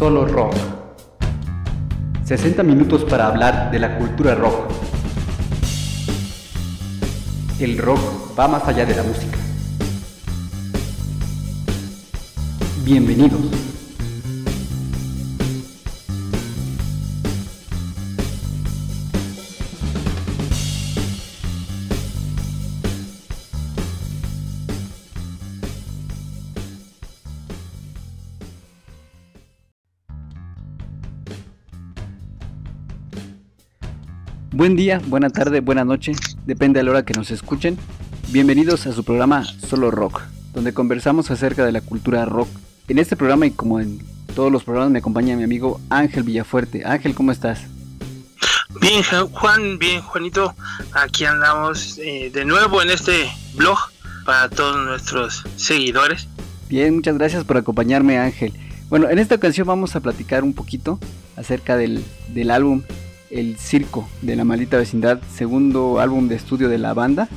Solo Rock. 60 minutos para hablar de la cultura rock. El rock va más allá de la música. Bienvenidos. Buen día, buena tarde, buena noche, depende de la hora que nos escuchen. Bienvenidos a su programa Solo Rock, donde conversamos acerca de la cultura rock. En este programa y como en todos los programas me acompaña mi amigo Ángel Villafuerte. Ángel, ¿cómo estás? Bien, Juan, bien, Juanito. Aquí andamos eh, de nuevo en este blog para todos nuestros seguidores. Bien, muchas gracias por acompañarme, Ángel. Bueno, en esta ocasión vamos a platicar un poquito acerca del, del álbum el Circo de la Maldita Vecindad, segundo álbum de estudio de la banda,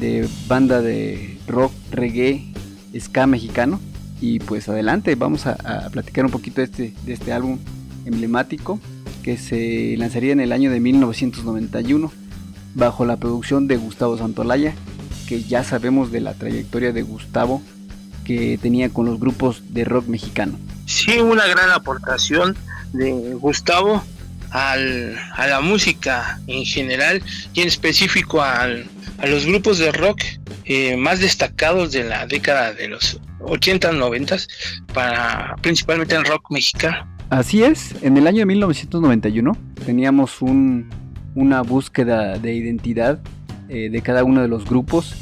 de banda de rock, reggae, ska mexicano. Y pues adelante, vamos a, platicar un poquito de este, de este álbum emblemático que se lanzaría en el año de 1991 bajo la producción de Gustavo Santolaya, que ya sabemos de la trayectoria de Gustavo que tenía con los grupos de rock mexicano. Sí, una gran aportación de Gustavo al, a la música en general y en específico al, a los grupos de rock eh, más destacados de la década de los 80 90 para principalmente el rock mexicano. Así es, en el año 1991 teníamos un, una búsqueda de identidad eh, de cada uno de los grupos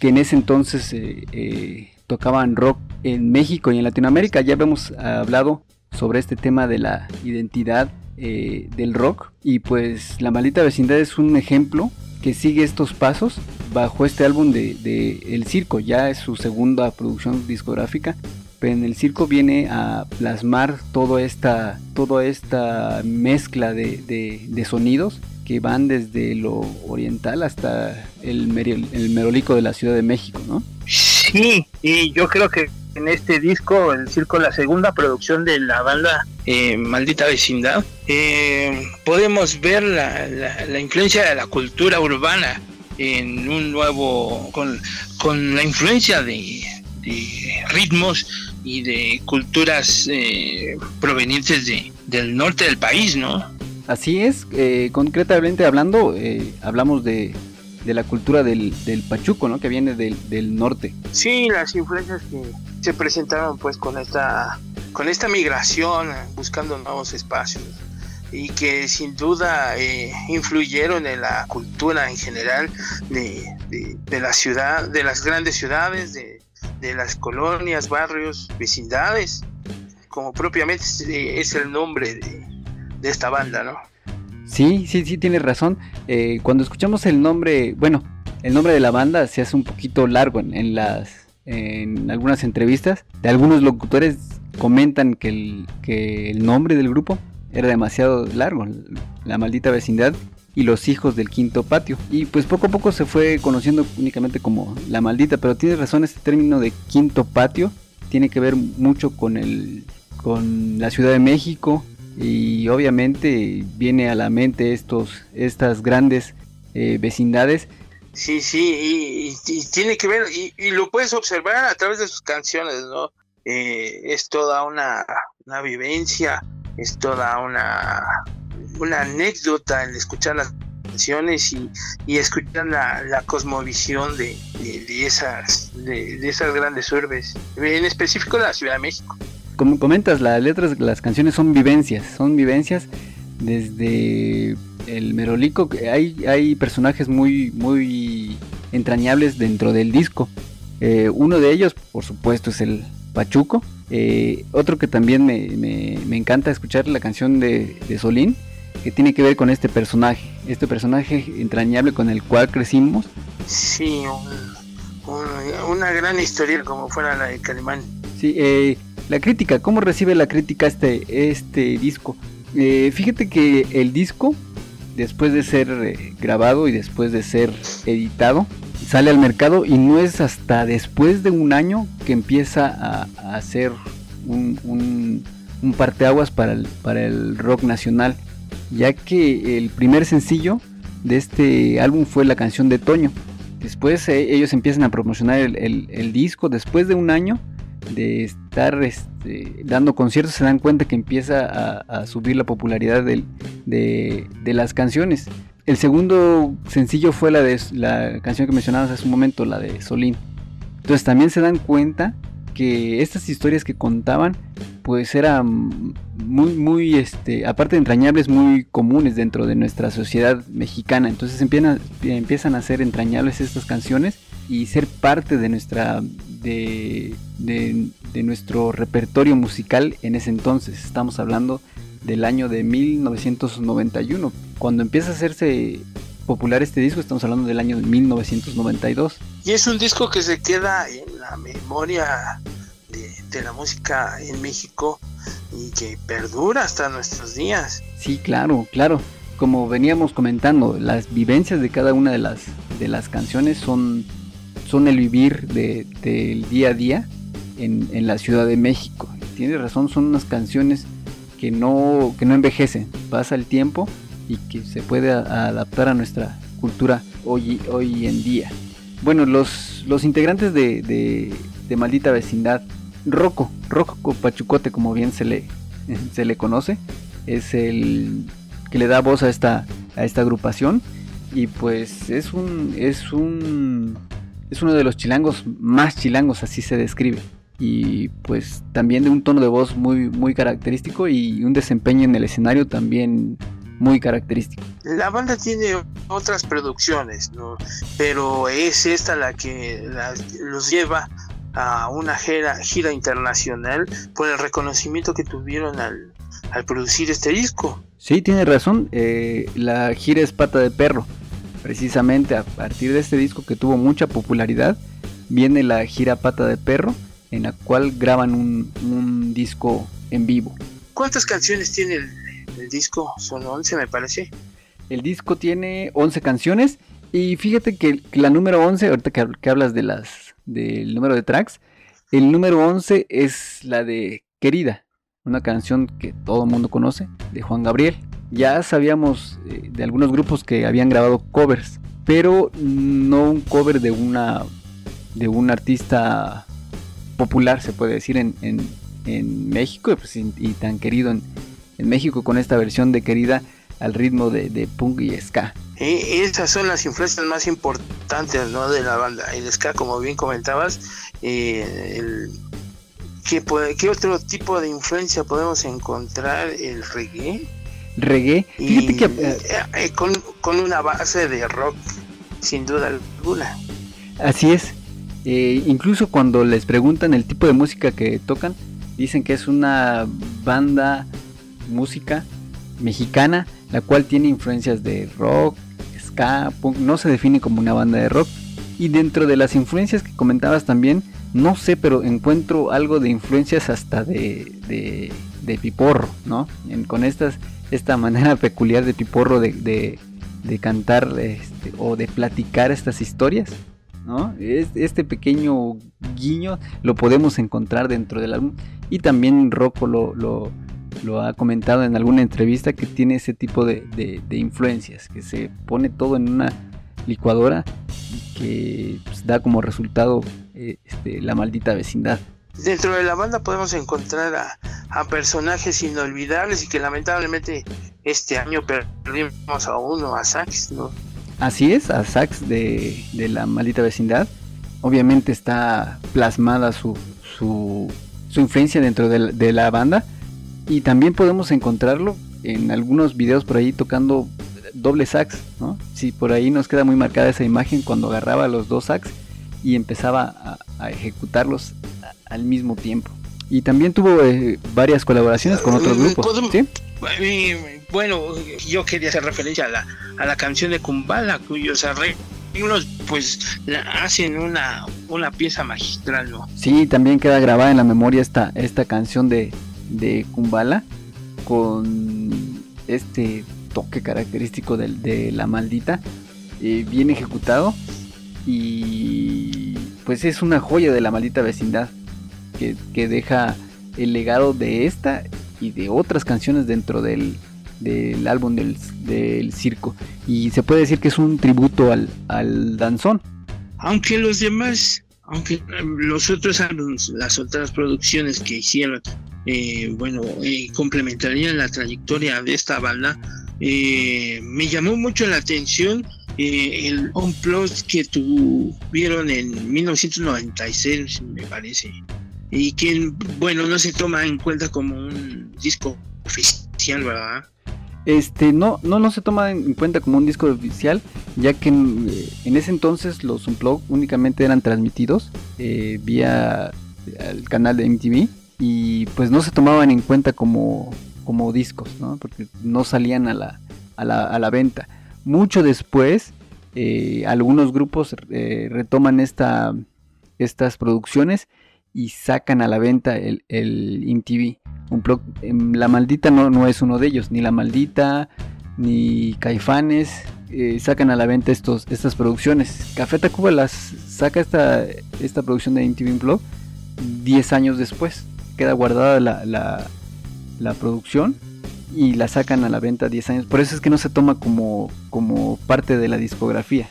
que en ese entonces eh, tocaban rock en México y en Latinoamérica. Ya habíamos hablado sobre este tema de la identidad eh, del rock. Y pues La Maldita Vecindad es un ejemplo que sigue estos pasos bajo este álbum de, El Circo. Ya es su segunda producción discográfica. Pero en el circo viene a plasmar toda esta, toda esta mezcla de, sonidos que van desde lo oriental hasta el, el merolico de la Ciudad de México, ¿no? Sí, y yo creo que en este disco, el circo, la segunda producción de la banda eh, Maldita Vecindad, eh, podemos ver la, influencia de la cultura urbana en un nuevo, con, la influencia de, ritmos y de culturas eh, provenientes de, del norte del país, ¿no? Así es, concretamente hablando, hablamos de de la cultura del, del pachuco, ¿no? Que viene del, del, norte. Sí, las influencias que se presentaron pues con esta, con esta migración, buscando nuevos espacios y que sin duda eh, influyeron en la cultura en general de, de, la ciudad, de las grandes ciudades, de, de las colonias, barrios, vecindades, como propiamente es el nombre de, de esta banda, ¿no? Sí, sí, sí, tienes razón. Eh, cuando escuchamos el nombre, bueno, el nombre de la banda se hace un poquito largo en, las, en algunas entrevistas. De algunos locutores comentan que el, que el nombre del grupo era demasiado largo, la maldita vecindad y los hijos del quinto patio. Y pues poco a poco se fue conociendo únicamente como la maldita, pero tienes razón, este término de quinto patio tiene que ver mucho con el con la Ciudad de México, y obviamente viene a la mente estos, estas grandes eh, vecindades. Sí, sí, y, tiene que ver, y, lo puedes observar a través de sus canciones, ¿no? Eh, es toda una, una, vivencia, es toda una, una anécdota en escuchar las canciones y, y escuchar la, la cosmovisión de, de, esas, de, esas grandes urbes, en específico la Ciudad de México como comentas, las letras las canciones son vivencias, son vivencias desde el Merolico, hay, hay personajes muy, muy entrañables dentro del disco. Eh, uno de ellos, por supuesto, es el Pachuco. Eh, otro que también me, me, encanta escuchar la canción de, de, Solín, que tiene que ver con este personaje, este personaje entrañable con el cual crecimos. Sí, una gran historia como fuera la de Calimán. Sí, eh, la crítica, ¿cómo recibe la crítica este, este disco? Eh, fíjate que el disco, después de ser eh, grabado y después de ser editado, sale al mercado y no es hasta después de un año que empieza a, hacer un, parteaguas para el, para el rock nacional, ya que el primer sencillo de este álbum fue la canción de Toño. Después eh, ellos empiezan a promocionar el, disco, después de un año de estar este, dando conciertos se dan cuenta que empieza a, subir la popularidad de, de, las canciones. El segundo sencillo fue la de la canción que mencionabas hace un momento, la de Solín. Entonces también se dan cuenta que estas historias que contaban pues eran muy muy este aparte de entrañables muy comunes dentro de nuestra sociedad mexicana entonces empiezan, empiezan a ser entrañables estas canciones y ser parte de nuestra de, de, nuestro repertorio musical en ese entonces estamos hablando del año de 1991 cuando empieza a hacerse popular este disco estamos hablando del año de 1992 y es un disco que se queda en la memoria de, la música en México y que perdura hasta nuestros días. Sí, claro, claro. Como veníamos comentando, las vivencias de cada una de las, de las canciones son, son el vivir del día a día en, en, la Ciudad de México. Tienes razón, son unas canciones que no, que no envejecen. Pasa el tiempo y que se puede adaptar a nuestra cultura hoy, hoy en día. Bueno, los, los integrantes de, de, Maldita Vecindad, Rocco, Rocco Pachucote, como bien se le, se le conoce, es el que le da voz a esta, a esta agrupación. Y pues es un, es un, es uno de los chilangos más chilangos, así se describe. Y pues también de un tono de voz muy, muy característico y un desempeño en el escenario también muy característico. La banda tiene otras producciones, ¿no? pero es esta la que los lleva a una gira, gira internacional por el reconocimiento que tuvieron al, producir este disco. Sí, tiene razón, eh, la gira es pata de perro. Precisamente a partir de este disco que tuvo mucha popularidad, viene la gira pata de perro, en la cual graban un, un disco en vivo. ¿Cuántas canciones tiene el, el disco son 11, me parece. El disco tiene 11 canciones y fíjate que la número 11, ahorita que, hablas de las del número de tracks, el número 11 es la de Querida, una canción que todo el mundo conoce, de Juan Gabriel. Ya sabíamos eh, de algunos grupos que habían grabado covers, pero no un cover de una de un artista popular, se puede decir, en, en, México pues, y tan querido en, en México con esta versión de Querida al ritmo de, punk y ska. esas son las influencias más importantes ¿no? de la banda. El ska, como bien comentabas, eh, ¿qué, ¿qué, otro tipo de influencia podemos encontrar? El reggae. Reggae. Y, eh, eh, con, con, una base de rock, sin duda alguna. Así es. incluso cuando les preguntan el tipo de música que tocan, dicen que es una banda música mexicana, la cual tiene influencias de rock, ska, punk, no se define como una banda de rock. Y dentro de las influencias que comentabas también, no sé, pero encuentro algo de influencias hasta de, de, Piporro, ¿no? con estas, esta manera peculiar de Piporro de, de cantar este, o de platicar estas historias. ¿no? Este pequeño guiño lo podemos encontrar dentro del álbum y también Rocco lo, lo, ha comentado en alguna entrevista que tiene ese tipo de, influencias, que se pone todo en una licuadora y que pues, da como resultado eh, este, la maldita vecindad. Dentro de la banda podemos encontrar a, personajes inolvidables y que lamentablemente este año perdimos a uno, a Sax, ¿no? Así es, a Sax de, la maldita vecindad. Obviamente está plasmada su, su, influencia dentro de la banda y también podemos encontrarlo en algunos videos por ahí tocando doble sax, ¿no? Si por ahí nos queda muy marcada esa imagen cuando agarraba los dos sax y empezaba a, ejecutarlos al mismo tiempo. Y también tuvo eh, varias colaboraciones con otros mm, grupos. ¿sí? Bueno, yo quería hacer referencia a la, a la canción de Kumbala, cuyos arreglos pues hacen una, una pieza magistral, ¿no? Sí, también queda grabada en la memoria esta, esta canción de, de Kumbala con este toque característico de, la maldita eh, bien ejecutado y pues es una joya de la maldita vecindad que, deja el legado de esta de otras canciones dentro del, álbum del, circo. Y se puede decir que es un tributo al, al danzón. Aunque los demás, aunque em, los otros las otras producciones que hicieron, eh, bueno, eh, complementarían la trayectoria de esta banda, eh, me llamó mucho la atención eh, el Unplugged que tuvieron en 1996, me parece, y que, bueno, no se toma en cuenta como un disco oficial, ¿verdad? Este, no, no, no se toma en cuenta como un disco oficial, ya que en, eh, ese entonces los Unplugged únicamente eran transmitidos eh, vía el canal de MTV y pues no se tomaban en cuenta como, como discos, ¿no? Porque no salían a la, a la, a la venta. Mucho después, eh, algunos grupos retoman esta, estas producciones y sacan a la venta el, el MTV. Em, la Maldita no, no es uno de ellos, ni La Maldita, ni Caifanes eh, sacan a la venta estos, estas producciones. Café Tacuba las saca esta, esta producción de MTV Blog 10 años después. Queda guardada la, la, la producción y la sacan a la venta 10 años. Por eso es que no se toma como, como parte de la discografía.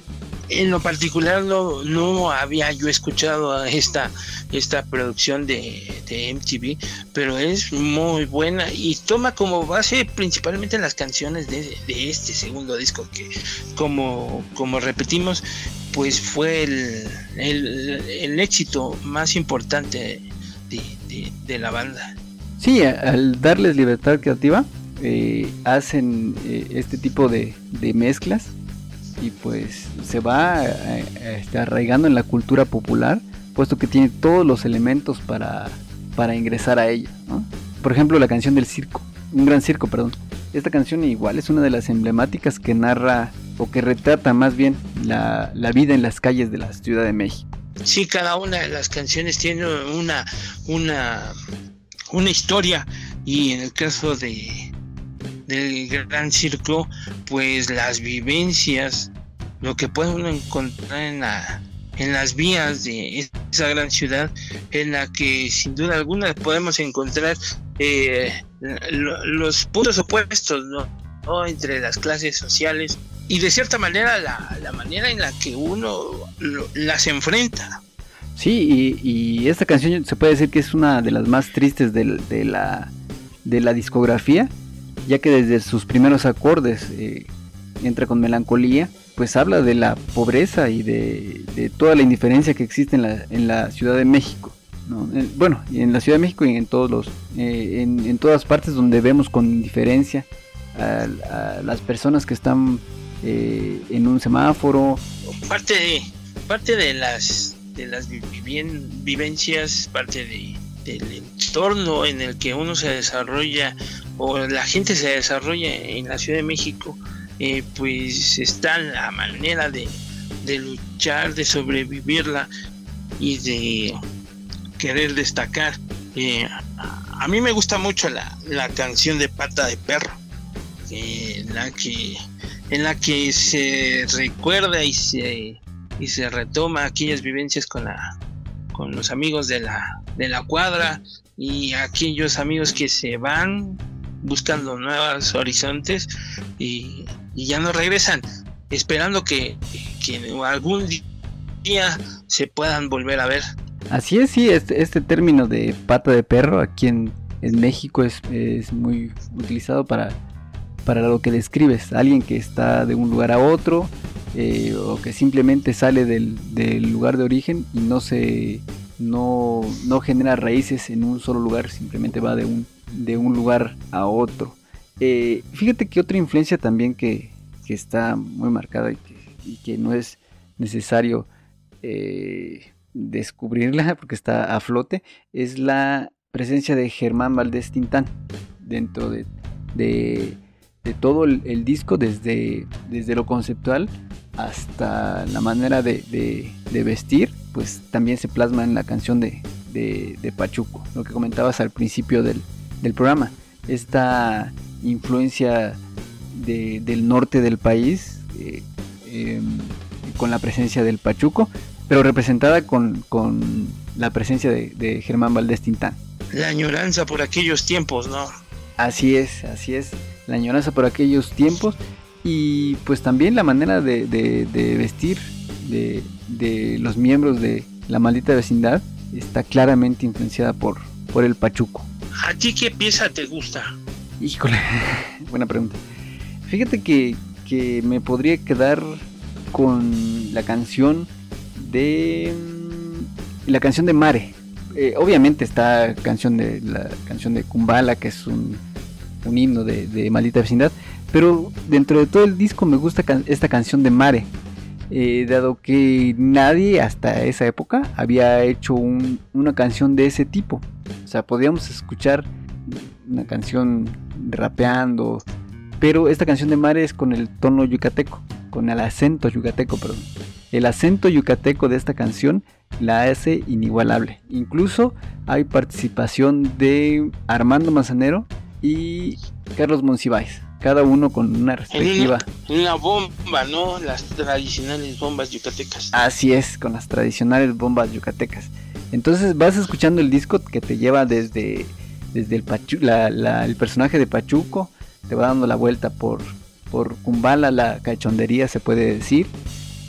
En lo particular no, no había yo escuchado esta, esta producción de, MTV, pero es muy buena y toma como base principalmente las canciones de, este segundo disco que como, como repetimos pues fue el, el, éxito más importante de, de la banda. Sí, al darles libertad creativa, eh, hacen eh, este tipo de, mezclas y pues se va eh, este, arraigando en la cultura popular, puesto que tiene todos los elementos para, para ingresar a ella. Por ejemplo, la canción del circo, un gran circo, perdón. Esta canción igual es una de las emblemáticas que narra o que retrata más bien la, la vida en las calles de la Ciudad de México. Sí, cada una de las canciones tiene una, una, una historia y en el caso de, del gran circo, pues las vivencias, lo que puede encontrar en, la, en las vías de esa gran ciudad, en la que sin duda alguna podemos encontrar eh, los puntos opuestos entre las clases sociales y de cierta manera la, manera en la que uno las enfrenta. Sí, y, esta canción se puede decir que es una de las más tristes de la, de la discografía, ya que desde sus primeros acordes eh, entra con melancolía, pues habla de la pobreza y de, toda la indiferencia que existe en la, en la Ciudad de México. bueno, en la Ciudad de México y en todos los, eh, en, todas partes donde vemos con indiferencia a, las personas que están eh, en un semáforo. Parte de, parte de las de las vivencias, parte de, del entorno en el que uno se desarrolla o la gente se desarrolla en la Ciudad de México, eh, pues está la manera de, luchar, de sobrevivirla y de querer destacar. Eh, a mí me gusta mucho la, canción de Pata de Perro, en, la que, en la que se recuerda y se, y se retoma aquellas vivencias con, la, con los amigos de la, de la cuadra y aquellos amigos que se van buscando nuevos horizontes y, ya no regresan, esperando que, algún día se puedan volver a ver. Así es, sí, este, este término de pata de perro aquí en, México es, muy utilizado para, para lo que describes, alguien que está de un lugar a otro eh, o que simplemente sale del, lugar de origen y no se no, no genera raíces en un solo lugar, simplemente va de un de un lugar a otro. Eh, fíjate que otra influencia también que, está muy marcada y que, no es necesario eh, descubrirla porque está a flote es la presencia de Germán Valdés Tintán dentro de, de, todo el, disco, desde, desde lo conceptual hasta la manera de, vestir, pues también se plasma en la canción de, de Pachuco, lo que comentabas al principio del, del programa. Esta influencia del norte del país, eh, em, con la presencia del Pachuco, pero representada con, la presencia de, Germán Valdés Tintán. La añoranza por aquellos tiempos, ¿no? Así es, así es. La añoranza por aquellos tiempos y pues también la manera de, vestir de, de, los miembros de la maldita vecindad está claramente influenciada por, por el Pachuco. ¿A ti qué pieza te gusta? Híjole, buena pregunta. Fíjate que, que me podría quedar con la canción de la canción de Mare. Eh, obviamente está canción de la canción de Kumbala que es un, un himno de, de, maldita vecindad, pero dentro de todo el disco me gusta esta canción de Mare, eh, dado que nadie hasta esa época había hecho una canción de ese tipo. O sea, podíamos escuchar una canción rapeando, pero esta canción de Mare es con el tono yucateco, con el acento yucateco, perdón. El acento yucateco de esta canción la hace inigualable. Incluso hay participación de Armando Manzanero y Carlos Monsiváis cada uno con una respectiva. En una, bomba, ¿no? Las tradicionales bombas yucatecas. Así es, con las tradicionales bombas yucatecas. Entonces vas escuchando el disco que te lleva desde, desde el, Pachu, el personaje de Pachuco, te va dando la vuelta por, por Kumbala, la cachondería se puede decir,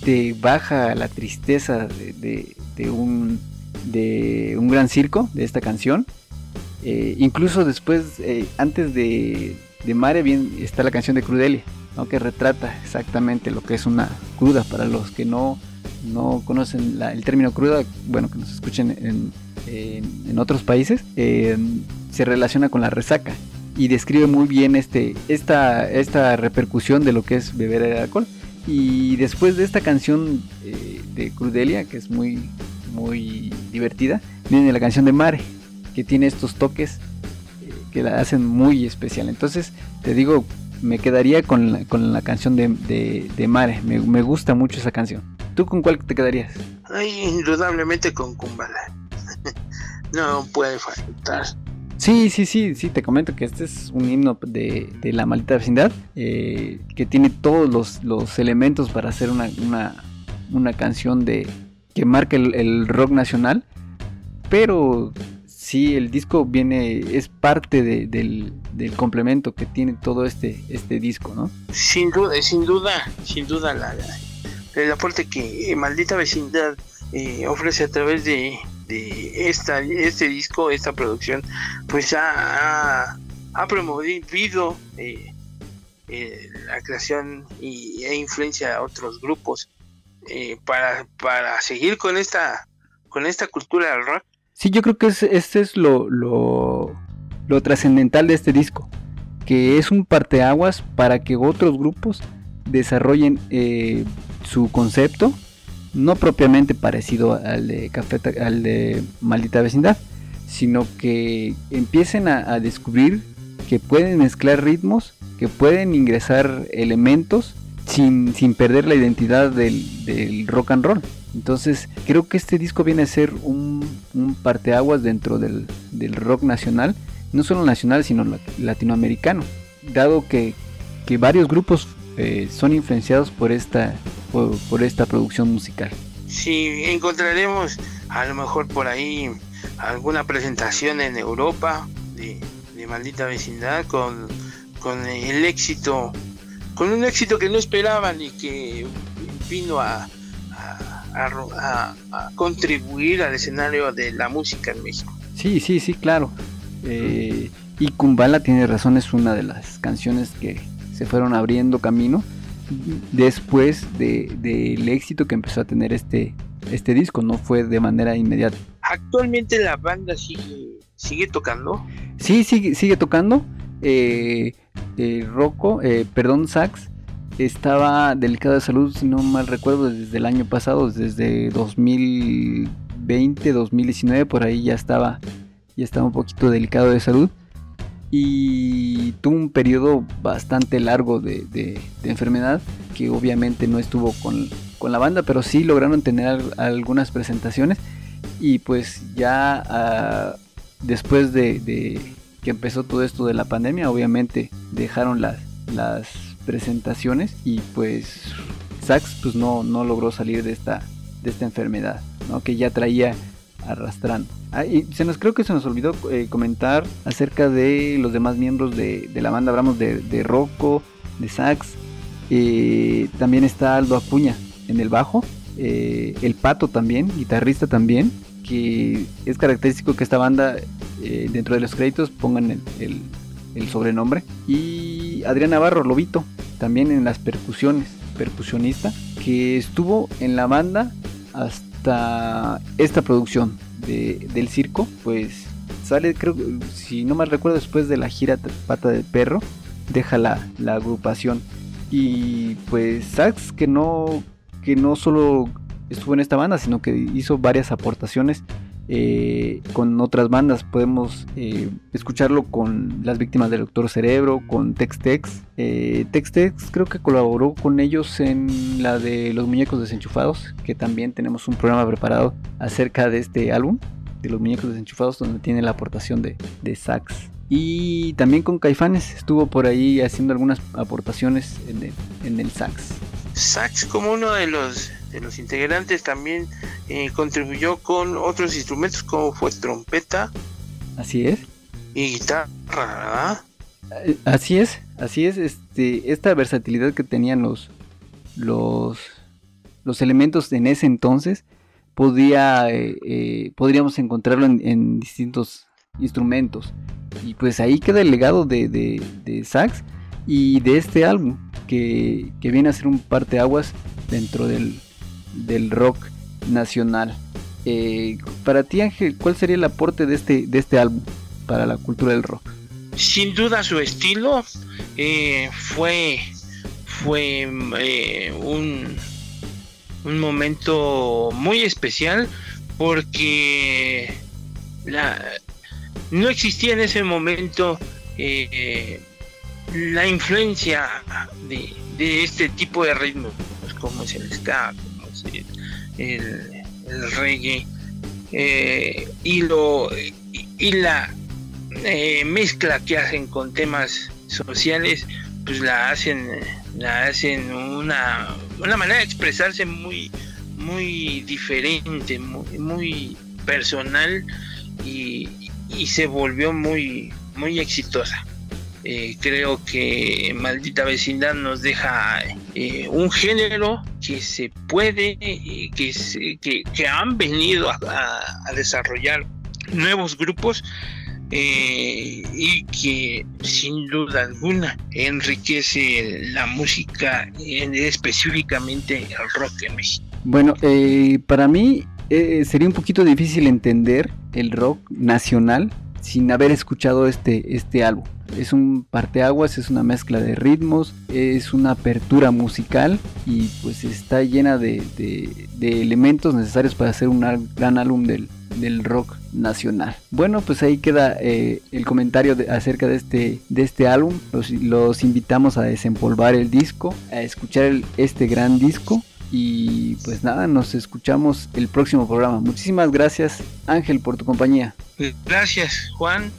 te baja la tristeza de, de, un, de un gran circo de esta canción. Eh, incluso después, eh, antes de, de Mare bien está la canción de Crudelia, que retrata exactamente lo que es una cruda para los que no, no conocen el término cruda, bueno, que nos escuchen en, en, otros países, eh, se relaciona con la resaca y describe muy bien este, esta, esta repercusión de lo que es beber el alcohol. Y después de esta canción eh, de Crudelia, que es muy, muy divertida, viene la canción de Mare, que tiene estos toques que la hacen muy especial. Entonces, te digo, me quedaría con la, con la canción de, de, Mare. Me, me, gusta mucho esa canción. ¿Tú con cuál te quedarías? Ay, indudablemente con Kumbala. no puede faltar. Sí, sí, sí, sí, te comento que este es un himno de, de la maldita vecindad eh, que tiene todos los, los, elementos para hacer una, una, una canción de que marque el, el rock nacional, pero sí, el disco viene, es parte del, complemento que tiene todo este, este disco, ¿no? Sin duda, sin duda, sin duda, la, el aporte que eh, Maldita Vecindad eh, ofrece a través de, esta, este disco, esta producción, pues ha, ha promovido eh, la creación y, e influencia a otros grupos para, para seguir con esta, con esta cultura del rock Sí, yo creo que este es lo, lo, trascendental de este disco, que es un parteaguas para que otros grupos desarrollen eh, su concepto, no propiamente parecido al de, Café, al de Maldita Vecindad, sino que empiecen a, descubrir que pueden mezclar ritmos, que pueden ingresar elementos sin, sin perder la identidad del, del rock and roll. Entonces, creo que este disco viene a ser un, parteaguas dentro del, rock nacional, no solo nacional, sino latinoamericano, dado que, varios grupos eh, son influenciados por esta, por, esta producción musical. Sí, encontraremos a lo mejor por ahí alguna presentación en Europa de, maldita vecindad con, con el éxito, con un éxito que no esperaban y que vino a, a, contribuir al escenario de la música en México. Sí, sí, sí, claro. Eh, y Kumbala tiene razón, es una de las canciones que se fueron abriendo camino después del de, éxito que empezó a tener este, este disco, no fue de manera inmediata. ¿Actualmente la banda sigue, sigue tocando? Sí, sigue, sigue tocando. Eh, eh Rocco, eh, perdón, Sax, estaba delicado de salud, si no mal recuerdo, desde el año pasado, desde 2020, 2019, por ahí ya estaba, ya estaba un poquito delicado de salud. Y tuvo un periodo bastante largo de, enfermedad, que obviamente no estuvo con, la banda, pero sí lograron tener algunas presentaciones. Y pues ya ah, después de, que empezó todo esto de la pandemia, obviamente dejaron las, las presentaciones y pues Sax pues no, no logró salir de esta, de esta enfermedad, ¿no? que ya traía arrastrando. Ah, y se nos creo que se nos olvidó eh, comentar acerca de los demás miembros de, la banda. Hablamos de, de Rocco, de Sax. Eh, también está Aldo Acuña en el bajo. Eh, el Pato también, guitarrista también. Que es característico que esta banda dentro de los créditos pongan el, el sobrenombre. Y Adrián Navarro, Lobito, también en las percusiones, percusionista, que estuvo en la banda hasta esta producción del circo, pues sale, creo, si no mal recuerdo, después de la gira Pata de Perro, deja la, la agrupación. Y pues Sax, que no, que no solo estuvo en esta banda, sino que hizo varias aportaciones eh, con otras bandas. Podemos eh, escucharlo con las víctimas del Doctor Cerebro, con Tex-Tex. Eh, Tex-Tex creo que colaboró con ellos en la de Los Muñecos Desenchufados, que también tenemos un programa preparado acerca de este álbum, de Los Muñecos Desenchufados, donde tiene la aportación de, sax. Y también con Caifanes estuvo por ahí haciendo algunas aportaciones en el sax. Sax como uno de los de los integrantes también eh, contribuyó con otros instrumentos como fue trompeta. Así es. Y guitarra, ¿verdad? Eh, así es, así es, este, esta versatilidad que tenían los, los, los elementos en ese entonces, podía, eh, podríamos encontrarlo en, distintos instrumentos. Y pues ahí queda el legado de, de, Sax y de este álbum, que, que viene a ser un parteaguas dentro del, del rock nacional. Eh, para ti, Ángel, ¿cuál sería el aporte de este, de este álbum para la cultura del rock? Sin duda su estilo eh, fue, fue eh, un, un momento muy especial porque la, no existía en ese momento la influencia de, de, este tipo de ritmos como es el ska, el, reggae eh, y lo y la eh, mezcla que hacen con temas sociales pues la hacen la hacen una, una manera de expresarse muy muy diferente muy, personal y, y se volvió muy muy exitosa. Eh, creo que Maldita Vecindad nos deja un género que se puede, eh, que, que, han venido a, desarrollar nuevos grupos y que sin duda alguna enriquece la música, específicamente el rock en México. Bueno, para mí sería un poquito difícil entender el rock nacional sin haber escuchado este, este álbum. Es un parteaguas, es una mezcla de ritmos, es una apertura musical y pues está llena de, elementos necesarios para hacer un gran álbum del, rock nacional. Bueno, pues ahí queda eh, el comentario acerca de este, de este álbum. Los, invitamos a desempolvar el disco, a escuchar este gran disco. Y pues nada, nos escuchamos el próximo programa. Muchísimas gracias Ángel por tu compañía. Gracias Juan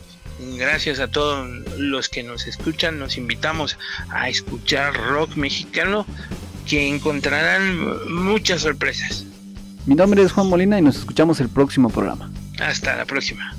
gracias a todos los que nos escuchan, nos invitamos a escuchar rock mexicano que encontrarán muchas sorpresas. Mi nombre es Juan Molina y nos escuchamos el próximo programa. Hasta la próxima.